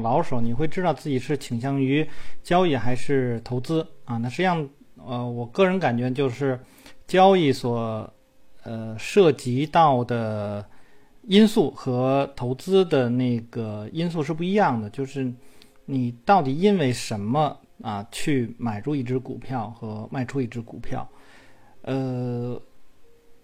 老手，你会知道自己是倾向于交易还是投资啊？那实际上，呃，我个人感觉就是交易所呃涉及到的因素和投资的那个因素是不一样的，就是你到底因为什么啊去买入一只股票和卖出一只股票，呃。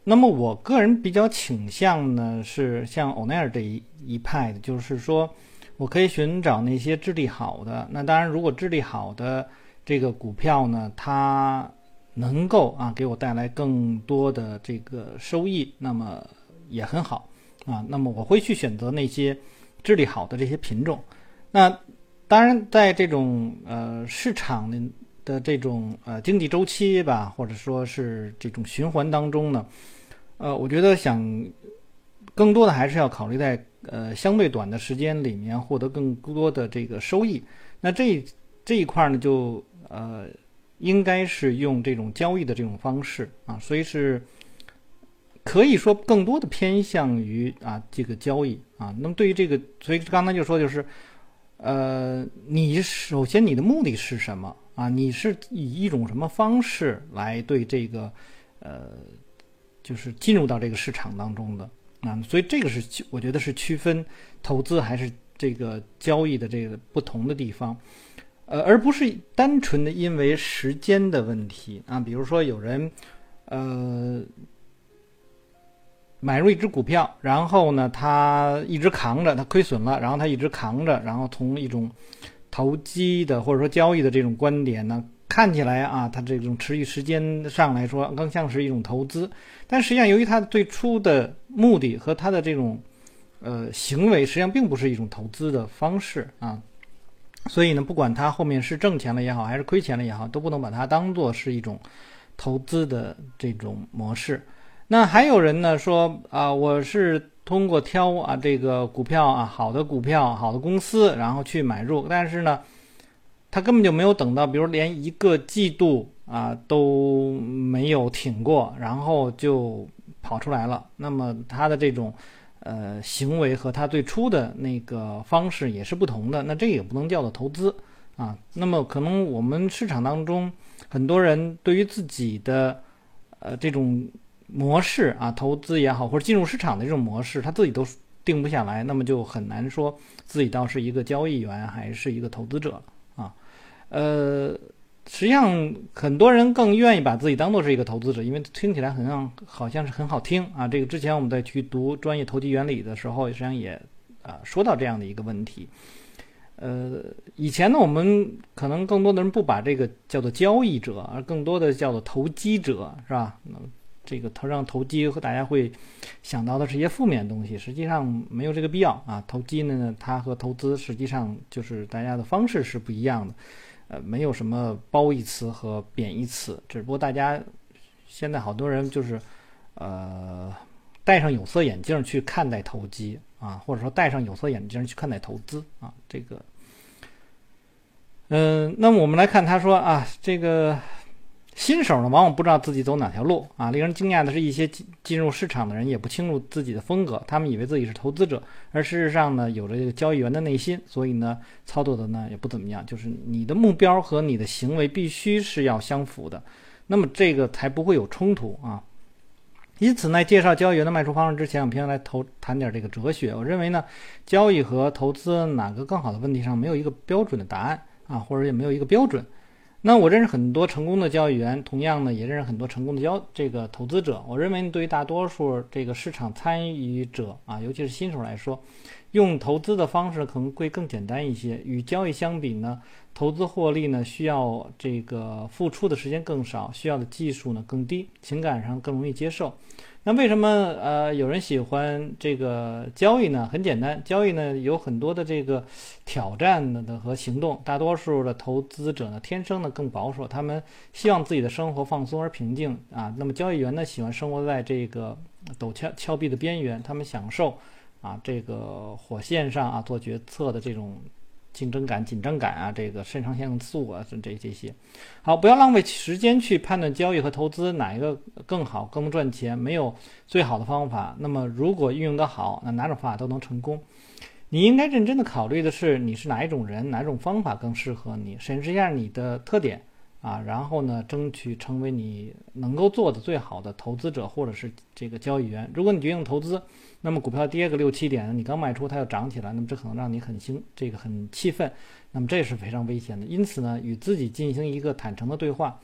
那么我个人比较倾向呢，是像欧奈尔这一一派的，就是说我可以寻找那些质地好的。那当然，如果质地好的这个股票呢，它能够啊给我带来更多的这个收益，那么也很好啊。那么我会去选择那些质地好的这些品种。那当然，在这种呃市场的的这种呃经济周期吧，或者说是这种循环当中呢。呃，我觉得想更多的还是要考虑在呃相对短的时间里面获得更多的这个收益。那这这一块呢，就呃应该是用这种交易的这种方式啊，所以是可以说更多的偏向于啊这个交易啊。那么对于这个，所以刚才就说就是呃，你首先你的目的是什么啊？你是以一种什么方式来对这个呃？就是进入到这个市场当中的啊，所以这个是我觉得是区分投资还是这个交易的这个不同的地方，呃，而不是单纯的因为时间的问题啊。比如说有人呃买入一只股票，然后呢他一直扛着，他亏损了，然后他一直扛着，然后从一种投机的或者说交易的这种观点呢。看起来啊，它这种持续时间上来说，更像是一种投资。但实际上，由于它最初的目的和它的这种呃行为，实际上并不是一种投资的方式啊。所以呢，不管它后面是挣钱了也好，还是亏钱了也好，都不能把它当做是一种投资的这种模式。那还有人呢说啊，我是通过挑啊这个股票啊好的股票、好的公司，然后去买入，但是呢。他根本就没有等到，比如连一个季度啊都没有挺过，然后就跑出来了。那么他的这种呃行为和他最初的那个方式也是不同的。那这也不能叫做投资啊。那么可能我们市场当中很多人对于自己的呃这种模式啊，投资也好，或者进入市场的这种模式，他自己都定不下来，那么就很难说自己倒是一个交易员还是一个投资者了。呃，实际上很多人更愿意把自己当做是一个投资者，因为听起来很像，好像是很好听啊。这个之前我们在去读专业投机原理的时候，实际上也啊说到这样的一个问题。呃，以前呢，我们可能更多的人不把这个叫做交易者，而更多的叫做投机者，是吧？那这个投让投机和大家会想到的是一些负面的东西，实际上没有这个必要啊。投机呢，它和投资实际上就是大家的方式是不一样的。呃，没有什么褒义词和贬义词，只不过大家现在好多人就是，呃，戴上有色眼镜去看待投机啊，或者说戴上有色眼镜去看待投资啊，这个，嗯，那么我们来看，他说啊，这个。新手呢，往往不知道自己走哪条路啊。令人惊讶的是，一些进进入市场的人也不清楚自己的风格，他们以为自己是投资者，而事实上呢，有着这个交易员的内心，所以呢，操作的呢也不怎么样。就是你的目标和你的行为必须是要相符的，那么这个才不会有冲突啊。因此呢，介绍交易员的卖出方式之前，我们先来投谈点这个哲学。我认为呢，交易和投资哪个更好的问题上没有一个标准的答案啊，或者也没有一个标准。那我认识很多成功的交易员，同样呢，也认识很多成功的交这个投资者。我认为，对于大多数这个市场参与者啊，尤其是新手来说，用投资的方式可能会更简单一些。与交易相比呢，投资获利呢，需要这个付出的时间更少，需要的技术呢更低，情感上更容易接受。那为什么呃有人喜欢这个交易呢？很简单，交易呢有很多的这个挑战的和行动。大多数的投资者呢天生呢更保守，他们希望自己的生活放松而平静啊。那么交易员呢喜欢生活在这个陡峭峭壁的边缘，他们享受啊这个火线上啊做决策的这种。竞争感、紧张感啊，这个肾上腺素啊，这这这些，好，不要浪费时间去判断交易和投资哪一个更好、更能赚钱，没有最好的方法。那么，如果运用得好，那哪种方法都能成功。你应该认真的考虑的是你是哪一种人，哪种方法更适合你，审视一下你的特点啊，然后呢，争取成为你能够做的最好的投资者或者是这个交易员。如果你决定投资，那么股票跌个六七点，你刚卖出它又涨起来，那么这可能让你很兴，这个很气愤，那么这是非常危险的。因此呢，与自己进行一个坦诚的对话。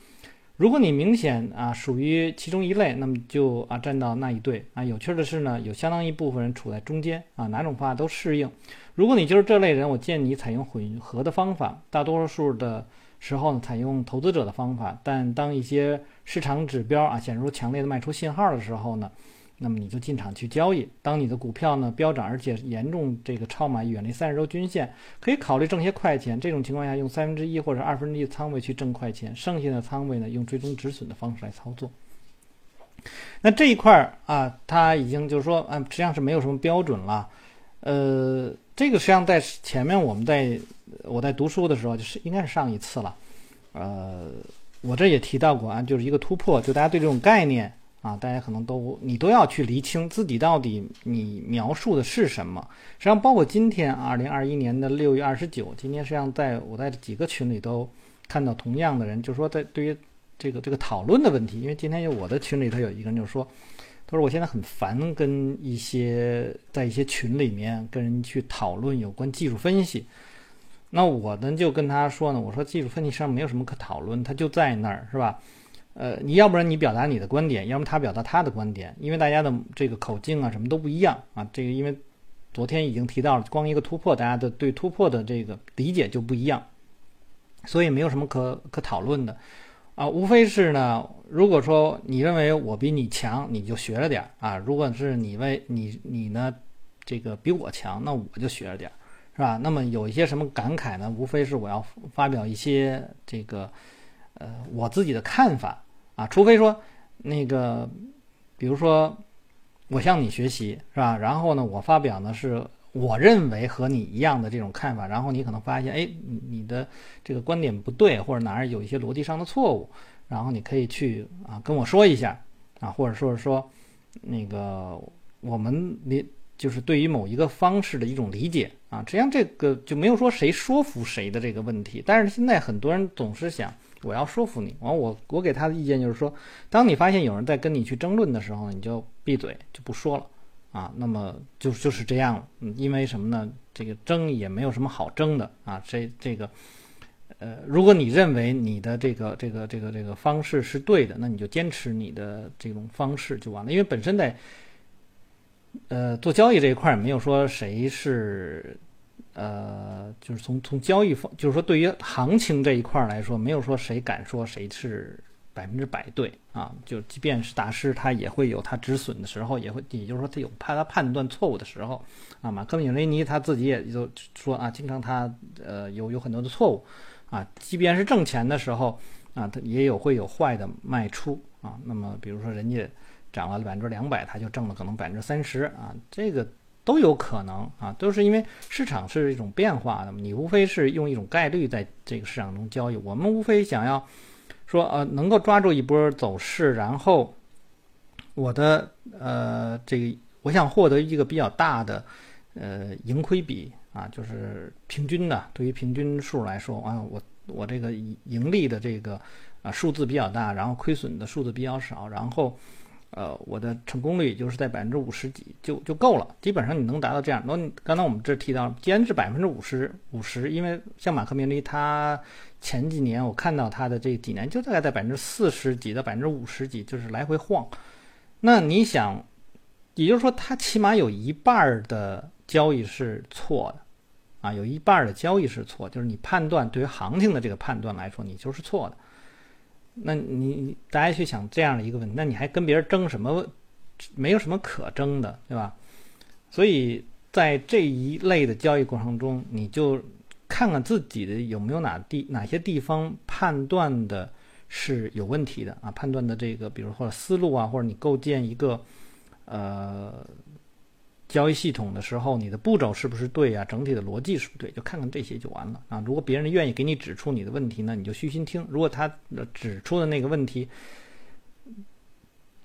如果你明显啊属于其中一类，那么就啊站到那一队啊。有趣的是呢，有相当一部分人处在中间啊，哪种方法都适应。如果你就是这类人，我建议你采用混合的方法。大多数的时候呢，采用投资者的方法，但当一些市场指标啊显示出强烈的卖出信号的时候呢。那么你就进场去交易。当你的股票呢飙涨，而且严重这个超买，远离三十周均线，可以考虑挣些快钱。这种情况下，用三分之一或者二分之一仓位去挣快钱，剩下的仓位呢用追踪止损的方式来操作。那这一块儿啊，它已经就是说，嗯，实际上是没有什么标准了。呃，这个实际上在前面我们在我在读书的时候，就是应该是上一次了。呃，我这也提到过啊，就是一个突破，就大家对这种概念。啊，大家可能都你都要去厘清自己到底你描述的是什么。实际上，包括今天二零二一年的六月二十九，今天实际上在我在几个群里都看到同样的人，就是说在对于这个这个讨论的问题，因为今天有我的群里头有一个人就说，他说我现在很烦跟一些在一些群里面跟人去讨论有关技术分析。那我呢就跟他说呢，我说技术分析上没有什么可讨论，它就在那儿，是吧？呃，你要不然你表达你的观点，要么他表达他的观点，因为大家的这个口径啊什么都不一样啊。这个因为昨天已经提到了，光一个突破，大家的对突破的这个理解就不一样，所以没有什么可可讨论的啊。无非是呢，如果说你认为我比你强，你就学着点儿啊；如果是你为你你呢这个比我强，那我就学着点儿，是吧？那么有一些什么感慨呢？无非是我要发表一些这个。呃，我自己的看法啊，除非说那个，比如说我向你学习是吧？然后呢，我发表呢是我认为和你一样的这种看法，然后你可能发现，哎，你的这个观点不对，或者哪儿有一些逻辑上的错误，然后你可以去啊跟我说一下啊，或者说是说那个我们你就是对于某一个方式的一种理解啊，实际上这个就没有说谁说服谁的这个问题，但是现在很多人总是想。我要说服你，完我我给他的意见就是说，当你发现有人在跟你去争论的时候，你就闭嘴就不说了啊。那么就就是这样，嗯，因为什么呢？这个争也没有什么好争的啊。这这个，呃，如果你认为你的这个这个这个这个方式是对的，那你就坚持你的这种方式就完了。因为本身在呃做交易这一块儿，没有说谁是。呃，就是从从交易方，就是说对于行情这一块儿来说，没有说谁敢说谁是百分之百对啊。就即便是大师，他也会有他止损的时候，也会，也就是说他有怕他判断错误的时候啊。马克米雷尼他自己也就说啊，经常他呃有有很多的错误啊。即便是挣钱的时候啊，他也有会有坏的卖出啊。那么比如说人家涨了百分之两百，他就挣了可能百分之三十啊，这个。都有可能啊，都是因为市场是一种变化的。你无非是用一种概率在这个市场中交易，我们无非想要说呃能够抓住一波走势，然后我的呃这个我想获得一个比较大的呃盈亏比啊，就是平均的，对于平均数来说啊，我我这个盈利的这个啊数字比较大，然后亏损的数字比较少，然后。呃，我的成功率就是在百分之五十几就就够了，基本上你能达到这样。那刚才我们这提到，既然是百分之五十五十，因为像马克明利他前几年我看到他的这几年就大概在百分之四十几到百分之五十几，就是来回晃。那你想，也就是说他起码有一半的交易是错的啊，有一半的交易是错，就是你判断对于行情的这个判断来说，你就是错的。那你大家去想这样的一个问题，那你还跟别人争什么？没有什么可争的，对吧？所以在这一类的交易过程中，你就看看自己的有没有哪地哪些地方判断的是有问题的啊？判断的这个，比如或者思路啊，或者你构建一个呃。交易系统的时候，你的步骤是不是对啊？整体的逻辑是不是对？就看看这些就完了啊！如果别人愿意给你指出你的问题呢，你就虚心听；如果他指出的那个问题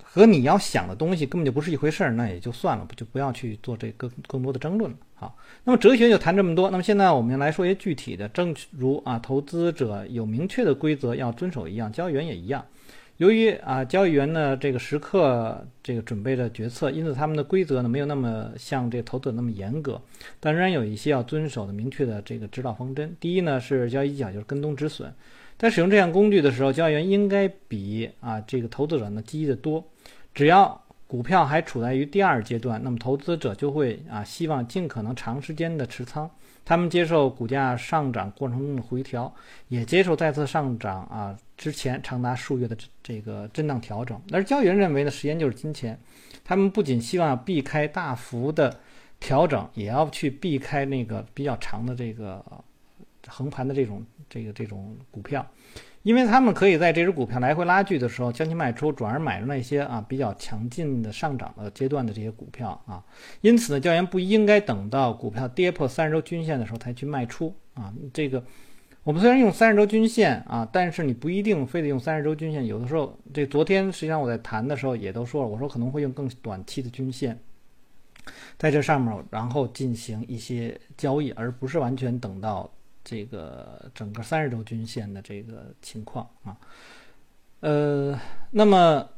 和你要想的东西根本就不是一回事儿，那也就算了，不就不要去做这更更多的争论了。好，那么哲学就谈这么多。那么现在我们来说一些具体的，正如啊，投资者有明确的规则要遵守一样，交易员也一样。由于啊，交易员呢这个时刻这个准备着决策，因此他们的规则呢没有那么像这个投资者那么严格，但仍然有一些要遵守的明确的这个指导方针。第一呢是交易技巧，就是跟踪止损。在使用这项工具的时候，交易员应该比啊这个投资者呢积极的多。只要股票还处在于第二阶段，那么投资者就会啊希望尽可能长时间的持仓。他们接受股价上涨过程中的回调，也接受再次上涨啊之前长达数月的这个震荡调整。而交易员认为呢，时间就是金钱，他们不仅希望避开大幅的调整，也要去避开那个比较长的这个横盘的这种这个这种股票。因为他们可以在这只股票来回拉锯的时候将其卖出，转而买入那些啊比较强劲的上涨的阶段的这些股票啊。因此呢，教员不应该等到股票跌破三十周均线的时候才去卖出啊。这个我们虽然用三十周均线啊，但是你不一定非得用三十周均线。有的时候，这昨天实际上我在谈的时候也都说了，我说可能会用更短期的均线在这上面，然后进行一些交易，而不是完全等到。这个整个三十周均线的这个情况啊，呃，那么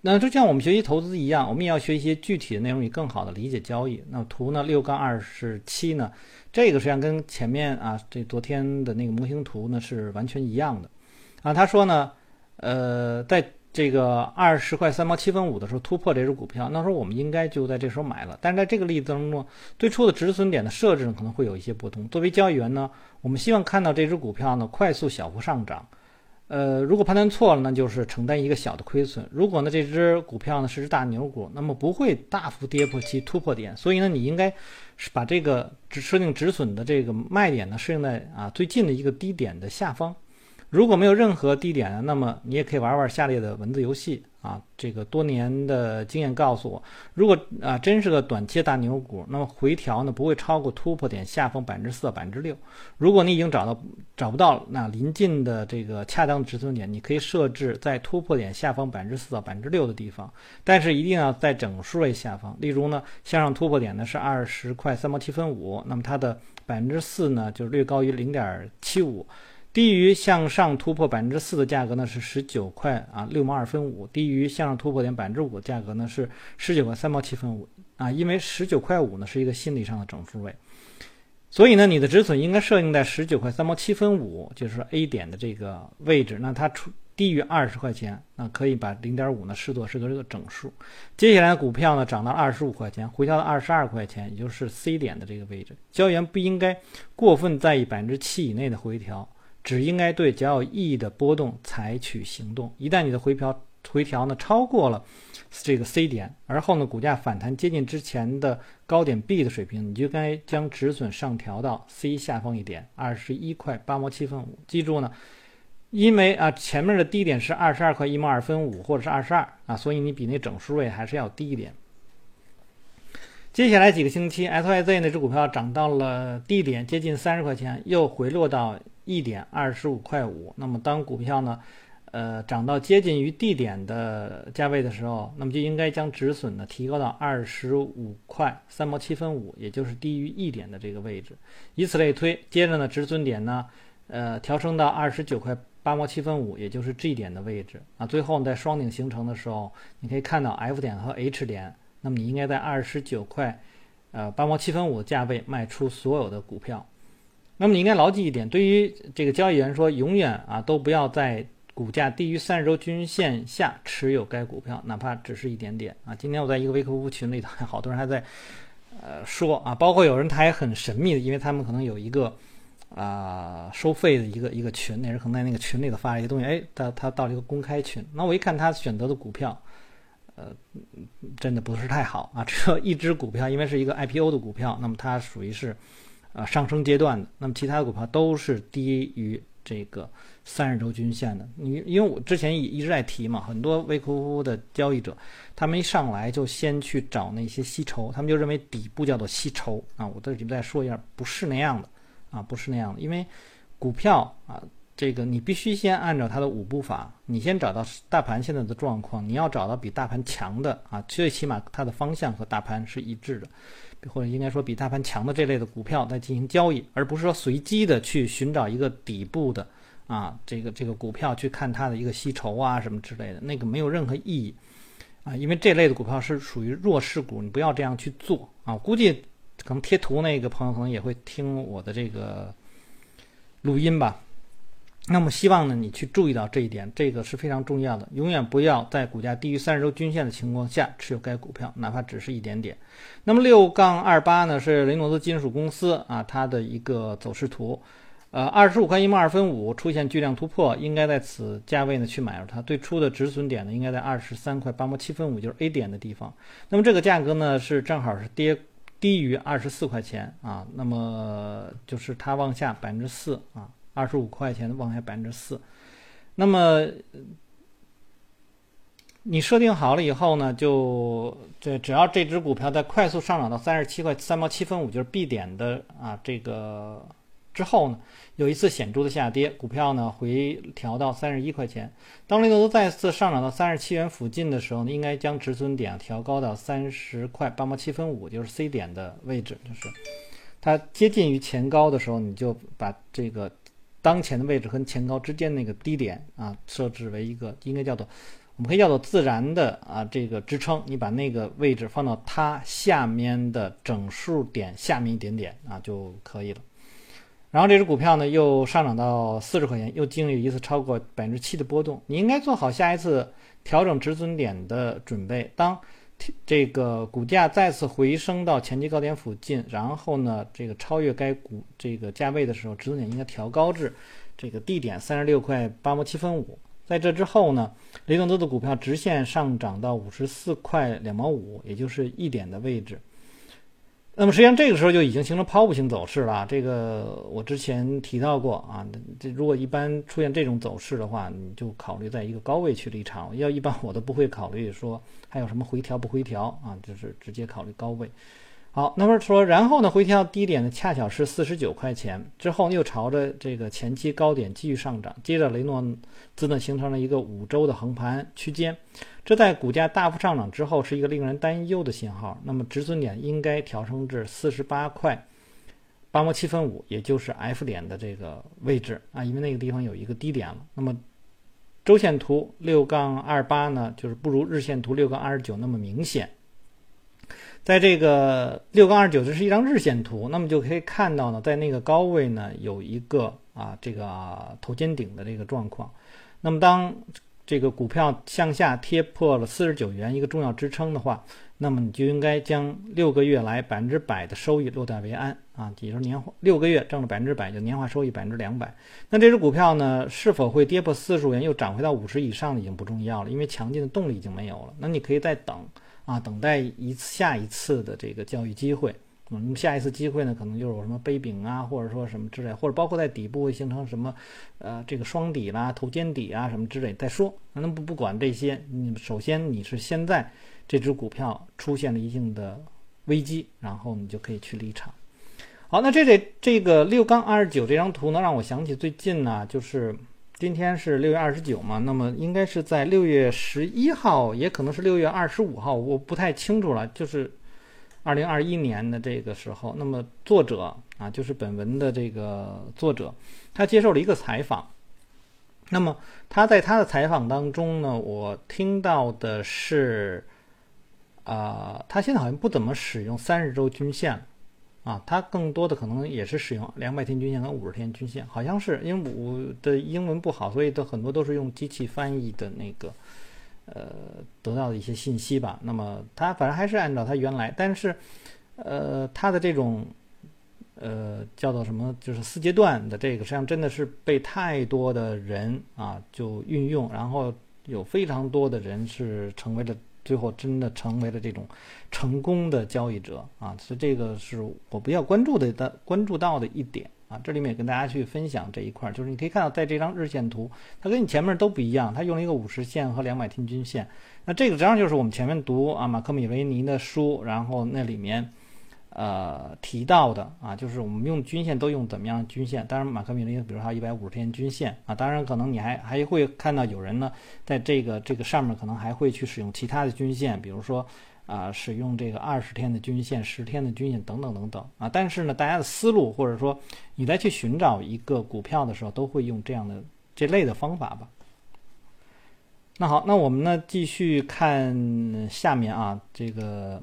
那就像我们学习投资一样，我们也要学一些具体的内容，以更好的理解交易。那图呢，六杠二十七呢，这个实际上跟前面啊这昨天的那个模型图呢是完全一样的啊。他说呢，呃，在这个二十块三毛七分五的时候突破这只股票，那时候我们应该就在这时候买了。但是在这个例子当中，最初的止损点的设置呢可能会有一些不同。作为交易员呢，我们希望看到这只股票呢快速小幅上涨。呃，如果判断错了，那就是承担一个小的亏损。如果呢这只股票呢是只大牛股，那么不会大幅跌破其突破点。所以呢，你应该是把这个止设定止损的这个卖点呢设定在啊最近的一个低点的下方。如果没有任何低点呢，那么你也可以玩玩下列的文字游戏啊。这个多年的经验告诉我，如果啊真是个短期大牛股，那么回调呢不会超过突破点下方百分之四到百分之六。如果你已经找到找不到那临近的这个恰当的止损点，你可以设置在突破点下方百分之四到百分之六的地方，但是一定要在整数位下方。例如呢，向上突破点呢是二十块三毛七分五，那么它的百分之四呢就是略高于零点七五。低于向上突破百分之四的价格呢是十九块啊六毛二分五，低于向上突破点百分之五的价格呢是十九块三毛七分五啊，因为十九块五呢是一个心理上的整数位，所以呢你的止损应该设定在十九块三毛七分五，就是 A 点的这个位置，那它出低于二十块钱，那可以把零点五呢视作是个这个整数。接下来股票呢涨到二十五块钱，回调到二十二块钱，也就是 C 点的这个位置，交易员不应该过分在意百分之七以内的回调。只应该对较有意义的波动采取行动。一旦你的回调回调呢超过了这个 C 点，而后呢股价反弹接近之前的高点 B 的水平，你就该将止损上调到 C 下方一点，二十一块八毛七分五。记住呢，因为啊前面的低点是二十二块一毛二分五，或者是二十二啊，所以你比那整数位还是要低一点。接下来几个星期，SYZ 那只股票涨到了低点，接近三十块钱，又回落到。一点二十五块五，那么当股票呢，呃，涨到接近于 D 点的价位的时候，那么就应该将止损呢提高到二十五块三毛七分五，也就是低于一点的这个位置，以此类推。接着呢，止损点呢，呃，调升到二十九块八毛七分五，也就是 G 点的位置啊。最后呢在双顶形成的时候，你可以看到 F 点和 H 点，那么你应该在二十九块，呃，八毛七分五的价位卖出所有的股票。那么你应该牢记一点，对于这个交易员说，永远啊都不要在股价低于三十周均线下持有该股票，哪怕只是一点点啊。今天我在一个微客户群里头，好多人还在呃说啊，包括有人他也很神秘的，因为他们可能有一个啊收费的一个一个群，那人可能在那个群里头发了一些东西，哎，他他到了一个公开群，那我一看他选择的股票，呃，真的不是太好啊，只有一只股票，因为是一个 IPO 的股票，那么它属于是。啊，上升阶段的，那么其他的股票都是低于这个三十周均线的。你因为我之前一一直在提嘛，很多微乎乎的交易者，他们一上来就先去找那些吸筹，他们就认为底部叫做吸筹啊。我这里再说一下，不是那样的啊，不是那样的。因为股票啊，这个你必须先按照它的五步法，你先找到大盘现在的状况，你要找到比大盘强的啊，最起码它的方向和大盘是一致的，或者应该说比大盘强的这类的股票再进行交易，而不是说随机的去寻找一个底部的啊这个这个股票去看它的一个吸筹啊什么之类的，那个没有任何意义啊，因为这类的股票是属于弱势股，你不要这样去做啊。估计可能贴图那个朋友可能也会听我的这个录音吧。那么希望呢，你去注意到这一点，这个是非常重要的。永远不要在股价低于三十周均线的情况下持有该股票，哪怕只是一点点。那么六杠二八呢，是雷诺兹金属公司啊，它的一个走势图。呃，二十五块一毛二分五出现巨量突破，应该在此价位呢去买入它。最初的止损点呢，应该在二十三块八毛七分五，就是 A 点的地方。那么这个价格呢，是正好是跌低于二十四块钱啊，那么就是它往下百分之四啊。二十五块钱往下百分之四，那么你设定好了以后呢，就这只要这只股票在快速上涨到三十七块三毛七分五，就是 B 点的啊这个之后呢，有一次显著的下跌，股票呢回调到三十一块钱。当雷诺兹再次上涨到三十七元附近的时候呢，应该将止损点调高到三十块八毛七分五，就是 C 点的位置，就是它接近于前高的时候，你就把这个。当前的位置跟前高之间那个低点啊，设置为一个应该叫做，我们可以叫做自然的啊这个支撑。你把那个位置放到它下面的整数点下面一点点啊就可以了。然后这只股票呢又上涨到四十块钱，又经历一次超过百分之七的波动。你应该做好下一次调整止损点的准备。当这个股价再次回升到前期高点附近，然后呢，这个超越该股这个价位的时候，止损点应该调高至这个低点三十六块八毛七分五。在这之后呢，雷诺兹的股票直线上涨到五十四块两毛五，也就是一点的位置。那么实际上这个时候就已经形成抛物性走势了。这个我之前提到过啊，这如果一般出现这种走势的话，你就考虑在一个高位去离场。要一般我都不会考虑说还有什么回调不回调啊，就是直接考虑高位。好，那么说，然后呢，回调低点呢，恰巧是四十九块钱，之后又朝着这个前期高点继续上涨，接着雷诺兹呢形成了一个五周的横盘区间，这在股价大幅上涨之后是一个令人担忧的信号。那么止损点应该调升至四十八块八毛七分五，也就是 F 点的这个位置啊，因为那个地方有一个低点了。那么周线图六杠二八呢，就是不如日线图六杠二十九那么明显。在这个六杠二九，这是一张日线图，那么就可以看到呢，在那个高位呢，有一个啊这个头肩顶的这个状况。那么当这个股票向下贴破了四十九元一个重要支撑的话，那么你就应该将六个月来百分之百的收益落袋为安啊，也就是年化六个月挣了百分之百，就年化收益百分之两百。那这只股票呢，是否会跌破四十五元又涨回到五十以上已经不重要了，因为强劲的动力已经没有了。那你可以再等。啊，等待一次下一次的这个交易机会，那么下一次机会呢，可能就是有什么杯柄啊，或者说什么之类，或者包括在底部会形成什么，呃，这个双底啦、头肩底啊什么之类再说。那不不管这些，你首先你是现在这只股票出现了一定的危机，然后你就可以去离场。好，那这这这个六杠二十九这张图呢，让我想起最近呢，就是。今天是六月二十九嘛，那么应该是在六月十一号，也可能是六月二十五号，我不太清楚了。就是二零二一年的这个时候，那么作者啊，就是本文的这个作者，他接受了一个采访。那么他在他的采访当中呢，我听到的是，啊，他现在好像不怎么使用三十周均线。啊，它更多的可能也是使用两百天均线跟五十天均线，好像是因为我的英文不好，所以都很多都是用机器翻译的那个，呃，得到的一些信息吧。那么它反正还是按照它原来，但是，呃，它的这种，呃，叫做什么，就是四阶段的这个，实际上真的是被太多的人啊就运用，然后有非常多的人是成为了。最后真的成为了这种成功的交易者啊，所以这个是我比较关注的、的关注到的一点啊。这里面也跟大家去分享这一块，就是你可以看到，在这张日线图，它跟你前面都不一样，它用了一个五十线和两百天均线。那这个实际上就是我们前面读啊马克米维尼的书，然后那里面呃提到的啊，就是我们用均线都用怎么样均线？当然，马克米林比如说一百五十天均线啊，当然可能你还还会看到有人呢在这个这个上面可能还会去使用其他的均线，比如说啊使用这个二十天的均线、十天的均线等等等等啊。但是呢，大家的思路或者说你在去寻找一个股票的时候，都会用这样的这类的方法吧。那好，那我们呢继续看下面啊，这个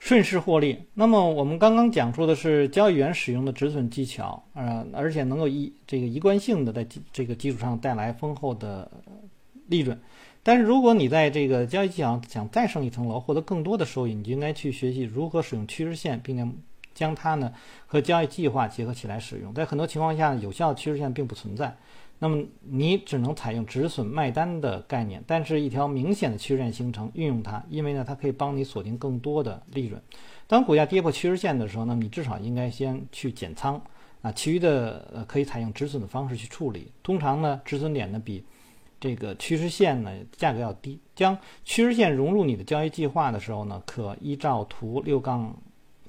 顺势获利。那么我们刚刚讲述的是交易员使用的止损技巧，呃，而且能够一这个一贯性的在这个基础上带来丰厚的利润。但是如果你在这个交易技巧想再上一层楼，获得更多的收益，你就应该去学习如何使用趋势线，并且将它呢和交易计划结合起来使用。在很多情况下，有效的趋势线并不存在。那么你只能采用止损卖单的概念，但是一条明显的趋势线形成，运用它，因为呢，它可以帮你锁定更多的利润。当股价跌破趋势线的时候，那么你至少应该先去减仓啊，其余的呃可以采用止损的方式去处理。通常呢，止损点呢比这个趋势线呢价格要低。将趋势线融入你的交易计划的时候呢，可依照图六杠。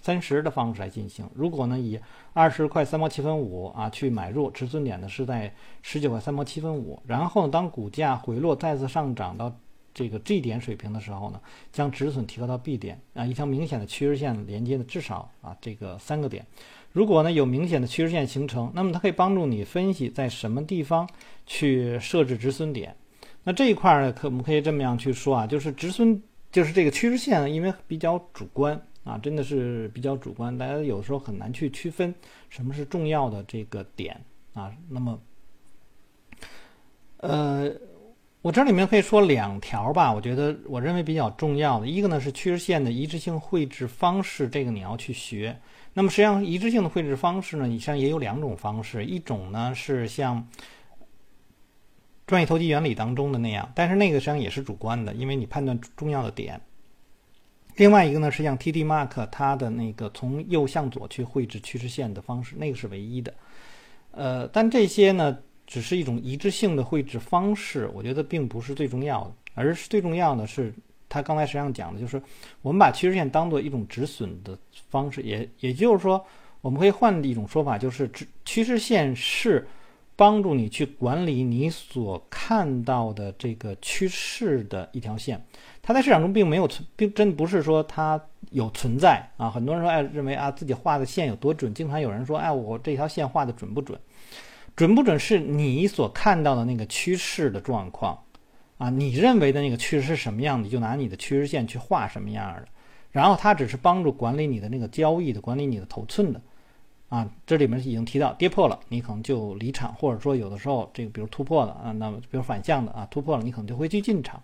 三十的方式来进行。如果呢以二十块三毛七分五啊去买入，止损点呢是在十九块三毛七分五。然后当股价回落再次上涨到这个 G 点水平的时候呢，将止损提高到 B 点啊，一条明显的趋势线连接的至少啊这个三个点。如果呢有明显的趋势线形成，那么它可以帮助你分析在什么地方去设置止损点。那这一块呢，可我们可以这么样去说啊，就是止损就是这个趋势线，因为比较主观。啊，真的是比较主观，大家有时候很难去区分什么是重要的这个点啊。那么，呃，我这里面可以说两条吧，我觉得我认为比较重要的，一个呢是趋势线的一致性绘制方式，这个你要去学。那么实际上一致性的绘制方式呢，实际上也有两种方式，一种呢是像专业投机原理当中的那样，但是那个实际上也是主观的，因为你判断重要的点。另外一个呢是像 TD Mark 它的那个从右向左去绘制趋势线的方式，那个是唯一的。呃，但这些呢只是一种一致性的绘制方式，我觉得并不是最重要的，而是最重要的是他刚才实际上讲的就是我们把趋势线当做一种止损的方式，也也就是说，我们可以换一种说法，就是趋势线是帮助你去管理你所看到的这个趋势的一条线。它在市场中并没有存，并真不是说它有存在啊。很多人说，哎，认为啊自己画的线有多准。经常有人说，哎，我这条线画的准不准？准不准是你所看到的那个趋势的状况啊。你认为的那个趋势是什么样，你就拿你的趋势线去画什么样的。然后它只是帮助管理你的那个交易的，管理你的头寸的啊。这里面已经提到，跌破了，你可能就离场，或者说有的时候这个比如突破了啊，那么比如反向的啊，突破了，你可能就会去进场。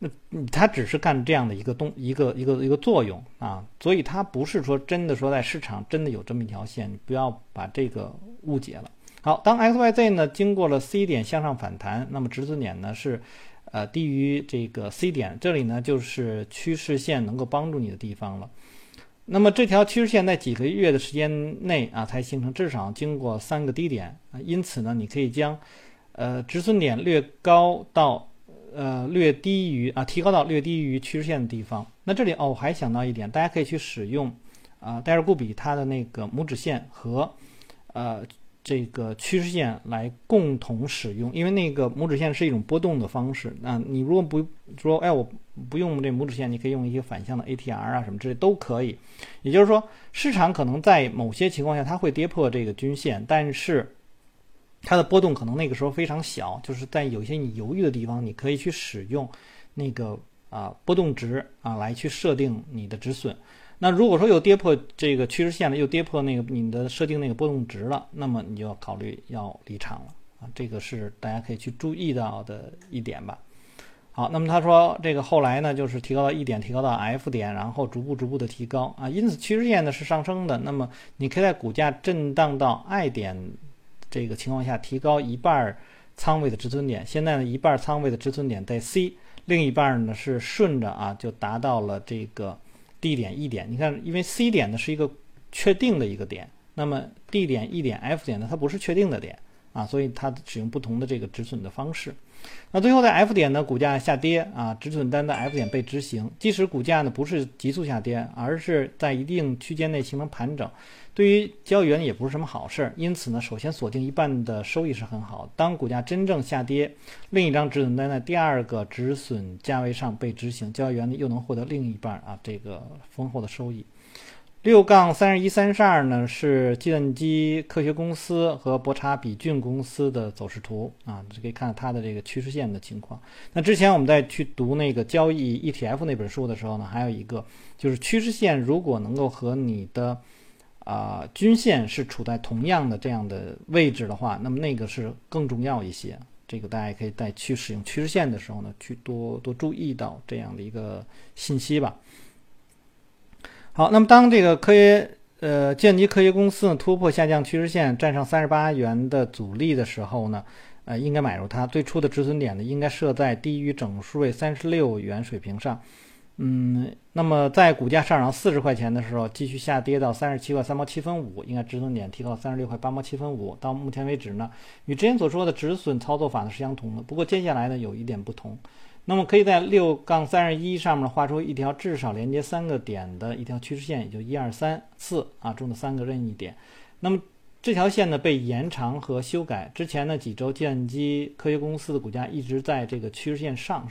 那它只是干这样的一个东一个一个一个作用啊，所以它不是说真的说在市场真的有这么一条线，你不要把这个误解了。好，当 X Y Z 呢经过了 C 点向上反弹，那么止损点呢是呃低于这个 C 点，这里呢就是趋势线能够帮助你的地方了。那么这条趋势线在几个月的时间内啊才形成，至少经过三个低点，因此呢你可以将呃止损点略高到。呃，略低于啊，提高到略低于趋势线的地方。那这里哦，我还想到一点，大家可以去使用啊，戴尔固比它的那个拇指线和呃这个趋势线来共同使用，因为那个拇指线是一种波动的方式。那你如果不说，哎，我不用这拇指线，你可以用一些反向的 ATR 啊什么之类都可以。也就是说，市场可能在某些情况下它会跌破这个均线，但是。它的波动可能那个时候非常小，就是在有些你犹豫的地方，你可以去使用那个啊波动值啊来去设定你的止损。那如果说又跌破这个趋势线了，又跌破那个你的设定那个波动值了，那么你就要考虑要离场了啊。这个是大家可以去注意到的一点吧。好，那么他说这个后来呢，就是提高到 E 点，提高到 F 点，然后逐步逐步的提高啊。因此趋势线呢是上升的，那么你可以在股价震荡到 I 点。这个情况下，提高一半仓位的止损点。现在呢，一半仓位的止损点在 C，另一半呢是顺着啊，就达到了这个 D 点、E 点。你看，因为 C 点呢是一个确定的一个点，那么 D 点、E 点、F 点呢，它不是确定的点啊，所以它使用不同的这个止损的方式。那最后在 F 点呢，股价下跌啊，止损单在 F 点被执行，即使股价呢不是急速下跌，而是在一定区间内形成盘整，对于交易员也不是什么好事儿。因此呢，首先锁定一半的收益是很好。当股价真正下跌，另一张止损单在第二个止损价位上被执行，交易员呢又能获得另一半啊这个丰厚的收益。六杠三十一三十二呢是计算机科学公司和博查比俊公司的走势图啊，你可以看它的这个趋势线的情况。那之前我们在去读那个交易 ETF 那本书的时候呢，还有一个就是趋势线如果能够和你的啊均线是处在同样的这样的位置的话，那么那个是更重要一些。这个大家可以在去使用趋势线的时候呢，去多多注意到这样的一个信息吧。好，那么当这个科学呃计算机科学公司呢突破下降趋势线，站上三十八元的阻力的时候呢，呃，应该买入它。最初的止损点呢，应该设在低于整数位三十六元水平上。嗯，那么在股价上涨四十块钱的时候，继续下跌到三十七块三毛七分五，应该止损点提高三十六块八毛七分五。到目前为止呢，与之前所说的止损操作法呢是相同的，不过接下来呢有一点不同。那么可以在六杠三十一上面画出一条至少连接三个点的一条趋势线，也就一二三四啊中的三个任意点。那么这条线呢被延长和修改。之前呢几周，计算机科学公司的股价一直在这个趋势线上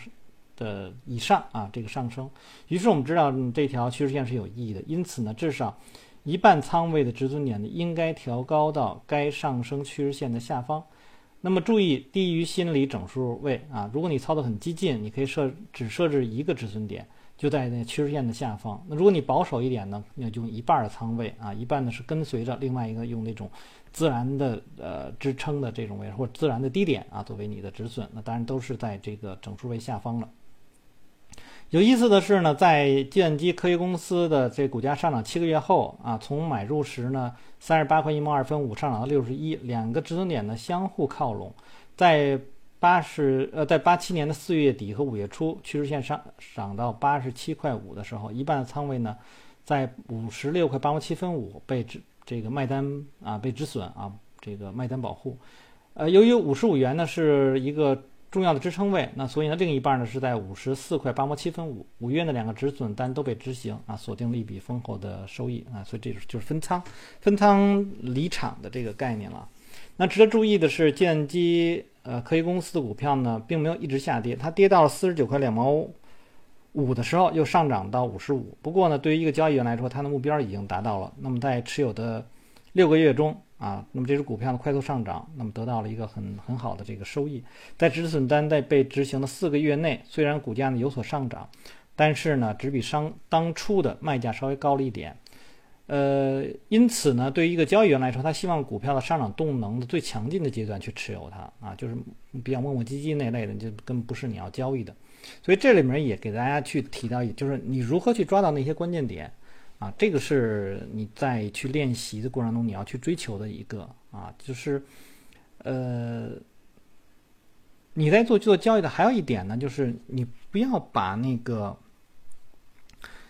的以上啊这个上升。于是我们知道这条趋势线是有意义的。因此呢，至少一半仓位的止损点呢应该调高到该上升趋势线的下方。那么注意低于心理整数位啊！如果你操作很激进，你可以设只设置一个止损点，就在那趋势线的下方。那如果你保守一点呢，那就用一半的仓位啊，一半呢是跟随着另外一个用那种自然的呃支撑的这种位或者自然的低点啊作为你的止损。那当然都是在这个整数位下方了。有意思的是呢，在计算机科学公司的这股价上涨七个月后啊，从买入时呢三十八块一毛二分五上涨到六十一，两个止损点呢相互靠拢，在八十呃在八七年的四月底和五月初，趋势线上涨到八十七块五的时候，一半的仓位呢在五十六块八毛七分五被止这个卖单啊被止损啊这个卖单保护，呃由于五十五元呢是一个。重要的支撑位，那所以呢，另一半呢是在五十四块八毛七分五。五月的两个止损单都被执行啊，锁定了一笔丰厚的收益啊，所以这就是分仓、分仓离场的这个概念了。那值得注意的是，建机呃科技公司的股票呢，并没有一直下跌，它跌到了四十九块两毛五的时候，又上涨到五十五。不过呢，对于一个交易员来说，他的目标已经达到了。那么在持有的六个月中。啊，那么这只股票呢快速上涨，那么得到了一个很很好的这个收益。在止损单在被执行的四个月内，虽然股价呢有所上涨，但是呢只比商当初的卖价稍微高了一点。呃，因此呢，对于一个交易员来说，他希望股票的上涨动能的最强劲的阶段去持有它啊，就是比较磨磨唧唧那类的，就根本不是你要交易的。所以这里面也给大家去提到，就是你如何去抓到那些关键点。啊，这个是你在去练习的过程中你要去追求的一个啊，就是，呃，你在做做交易的还有一点呢，就是你不要把那个，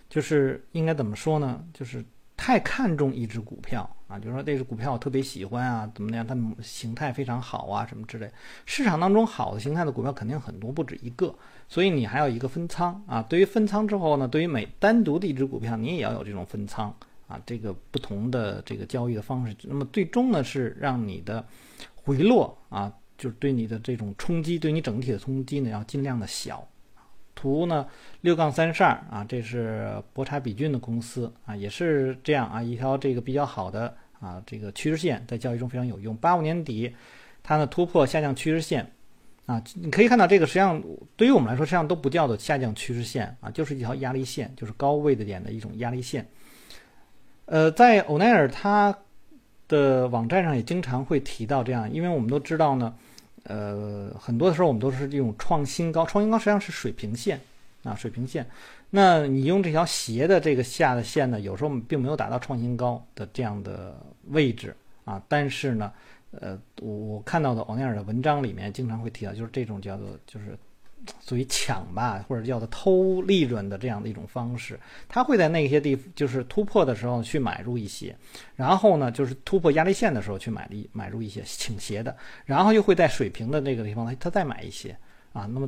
就是应该怎么说呢，就是太看重一只股票。啊，就说这只股票我特别喜欢啊，怎么样？它形态非常好啊，什么之类。市场当中好的形态的股票肯定很多，不止一个，所以你还有一个分仓啊。对于分仓之后呢，对于每单独的一只股票，你也要有这种分仓啊。这个不同的这个交易的方式，那么最终呢是让你的回落啊，就是对你的这种冲击，对你整体的冲击呢要尽量的小。图呢六杠三十二啊，这是博查比俊的公司啊，也是这样啊，一条这个比较好的。啊，这个趋势线在交易中非常有用。八五年底，它呢突破下降趋势线，啊，你可以看到这个实际上对于我们来说，实际上都不叫做下降趋势线啊，就是一条压力线，就是高位的点的一种压力线。呃，在欧奈尔他的网站上也经常会提到这样，因为我们都知道呢，呃，很多的时候我们都是这种创新高，创新高实际上是水平线啊，水平线。那你用这条斜的这个下的线呢，有时候并没有达到创新高的这样的位置啊，但是呢，呃，我看到的欧尼尔的文章里面经常会提到，就是这种叫做就是属于抢吧，或者叫做偷利润的这样的一种方式。他会在那些地就是突破的时候去买入一些，然后呢，就是突破压力线的时候去买一买入一些倾斜的，然后又会在水平的那个地方他再买一些啊。那么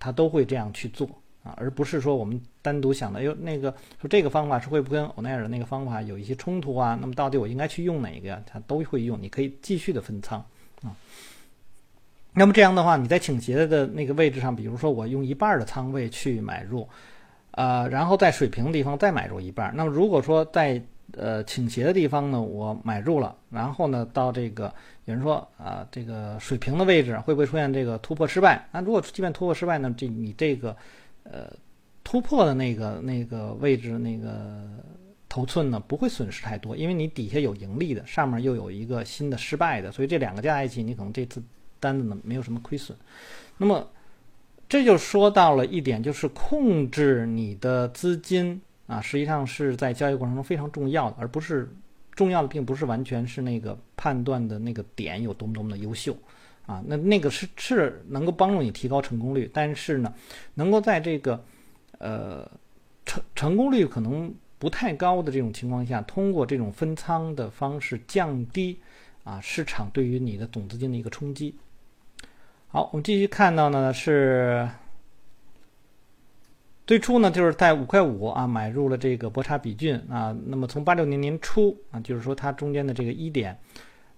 他都会这样去做啊，而不是说我们单独想的，哎呦那个说这个方法是会不会跟欧奈尔那个方法有一些冲突啊？那么到底我应该去用哪个呀？他都会用，你可以继续的分仓啊。那么这样的话，你在倾斜的那个位置上，比如说我用一半的仓位去买入，呃，然后在水平的地方再买入一半。那么如果说在呃倾斜的地方呢，我买入了，然后呢到这个有人说啊，这个水平的位置会不会出现这个突破失败？那如果即便突破失败呢，这你这个呃突破的那个那个位置那个头寸呢不会损失太多，因为你底下有盈利的，上面又有一个新的失败的，所以这两个加在一起，你可能这次。单子呢没有什么亏损，那么这就说到了一点，就是控制你的资金啊，实际上是在交易过程中非常重要的，而不是重要的，并不是完全是那个判断的那个点有多么多么的优秀啊，那那个是是能够帮助你提高成功率，但是呢，能够在这个呃成成功率可能不太高的这种情况下，通过这种分仓的方式降低啊市场对于你的总资金的一个冲击。好，我们继续看到呢是最初呢就是在五块五啊买入了这个博差比郡啊，那么从八六年年初啊，就是说它中间的这个一点，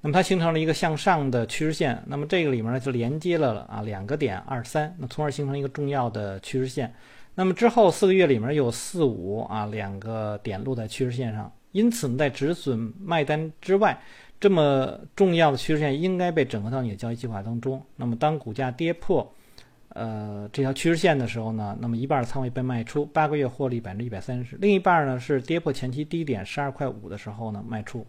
那么它形成了一个向上的趋势线，那么这个里面呢就连接了啊两个点二三，那从而形成一个重要的趋势线，那么之后四个月里面有四五啊两个点落在趋势线上，因此呢在止损卖单之外。这么重要的趋势线应该被整合到你的交易计划当中。那么，当股价跌破，呃，这条趋势线的时候呢，那么一半的仓位被卖出，八个月获利百分之一百三十；另一半呢是跌破前期低点十二块五的时候呢卖出。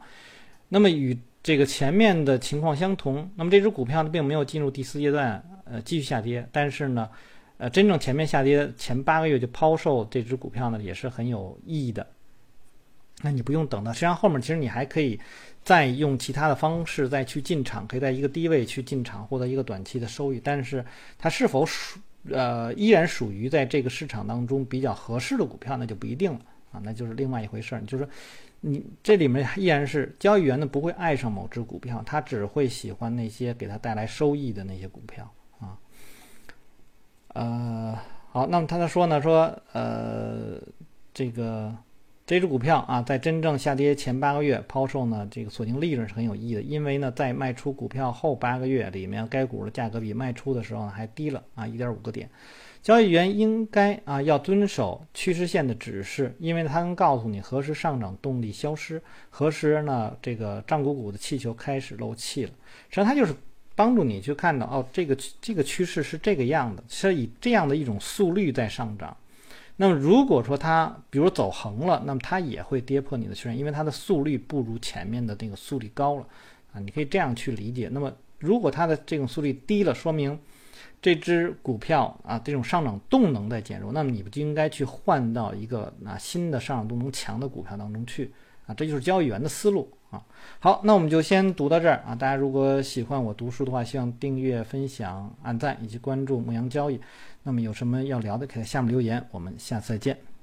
那么与这个前面的情况相同，那么这只股票呢并没有进入第四阶段，呃，继续下跌。但是呢，呃，真正前面下跌前八个月就抛售这只股票呢也是很有意义的。那你不用等到，实际上后面其实你还可以。再用其他的方式再去进场，可以在一个低位去进场，获得一个短期的收益。但是它是否属呃依然属于在这个市场当中比较合适的股票，那就不一定了啊，那就是另外一回事儿。就是你这里面依然是交易员呢不会爱上某只股票，他只会喜欢那些给他带来收益的那些股票啊。呃，好，那么他在说呢，说呃这个。这只股票啊，在真正下跌前八个月抛售呢，这个锁定利润是很有意义的。因为呢，在卖出股票后八个月里面，该股的价格比卖出的时候呢还低了啊，一点五个点。交易员应该啊要遵守趋势线的指示，因为它能告诉你何时上涨动力消失，何时呢这个胀鼓鼓的气球开始漏气了。实际上，它就是帮助你去看到哦，这个这个趋势是这个样的，是以这样的一种速率在上涨。那么如果说它比如走横了，那么它也会跌破你的确认，因为它的速率不如前面的那个速率高了啊，你可以这样去理解。那么如果它的这种速率低了，说明这只股票啊这种上涨动能在减弱，那么你不就应该去换到一个啊新的上涨动能强的股票当中去啊，这就是交易员的思路啊。好，那我们就先读到这儿啊。大家如果喜欢我读书的话，希望订阅、分享、按赞以及关注牧羊交易。那么有什么要聊的，可以在下面留言。我们下次再见。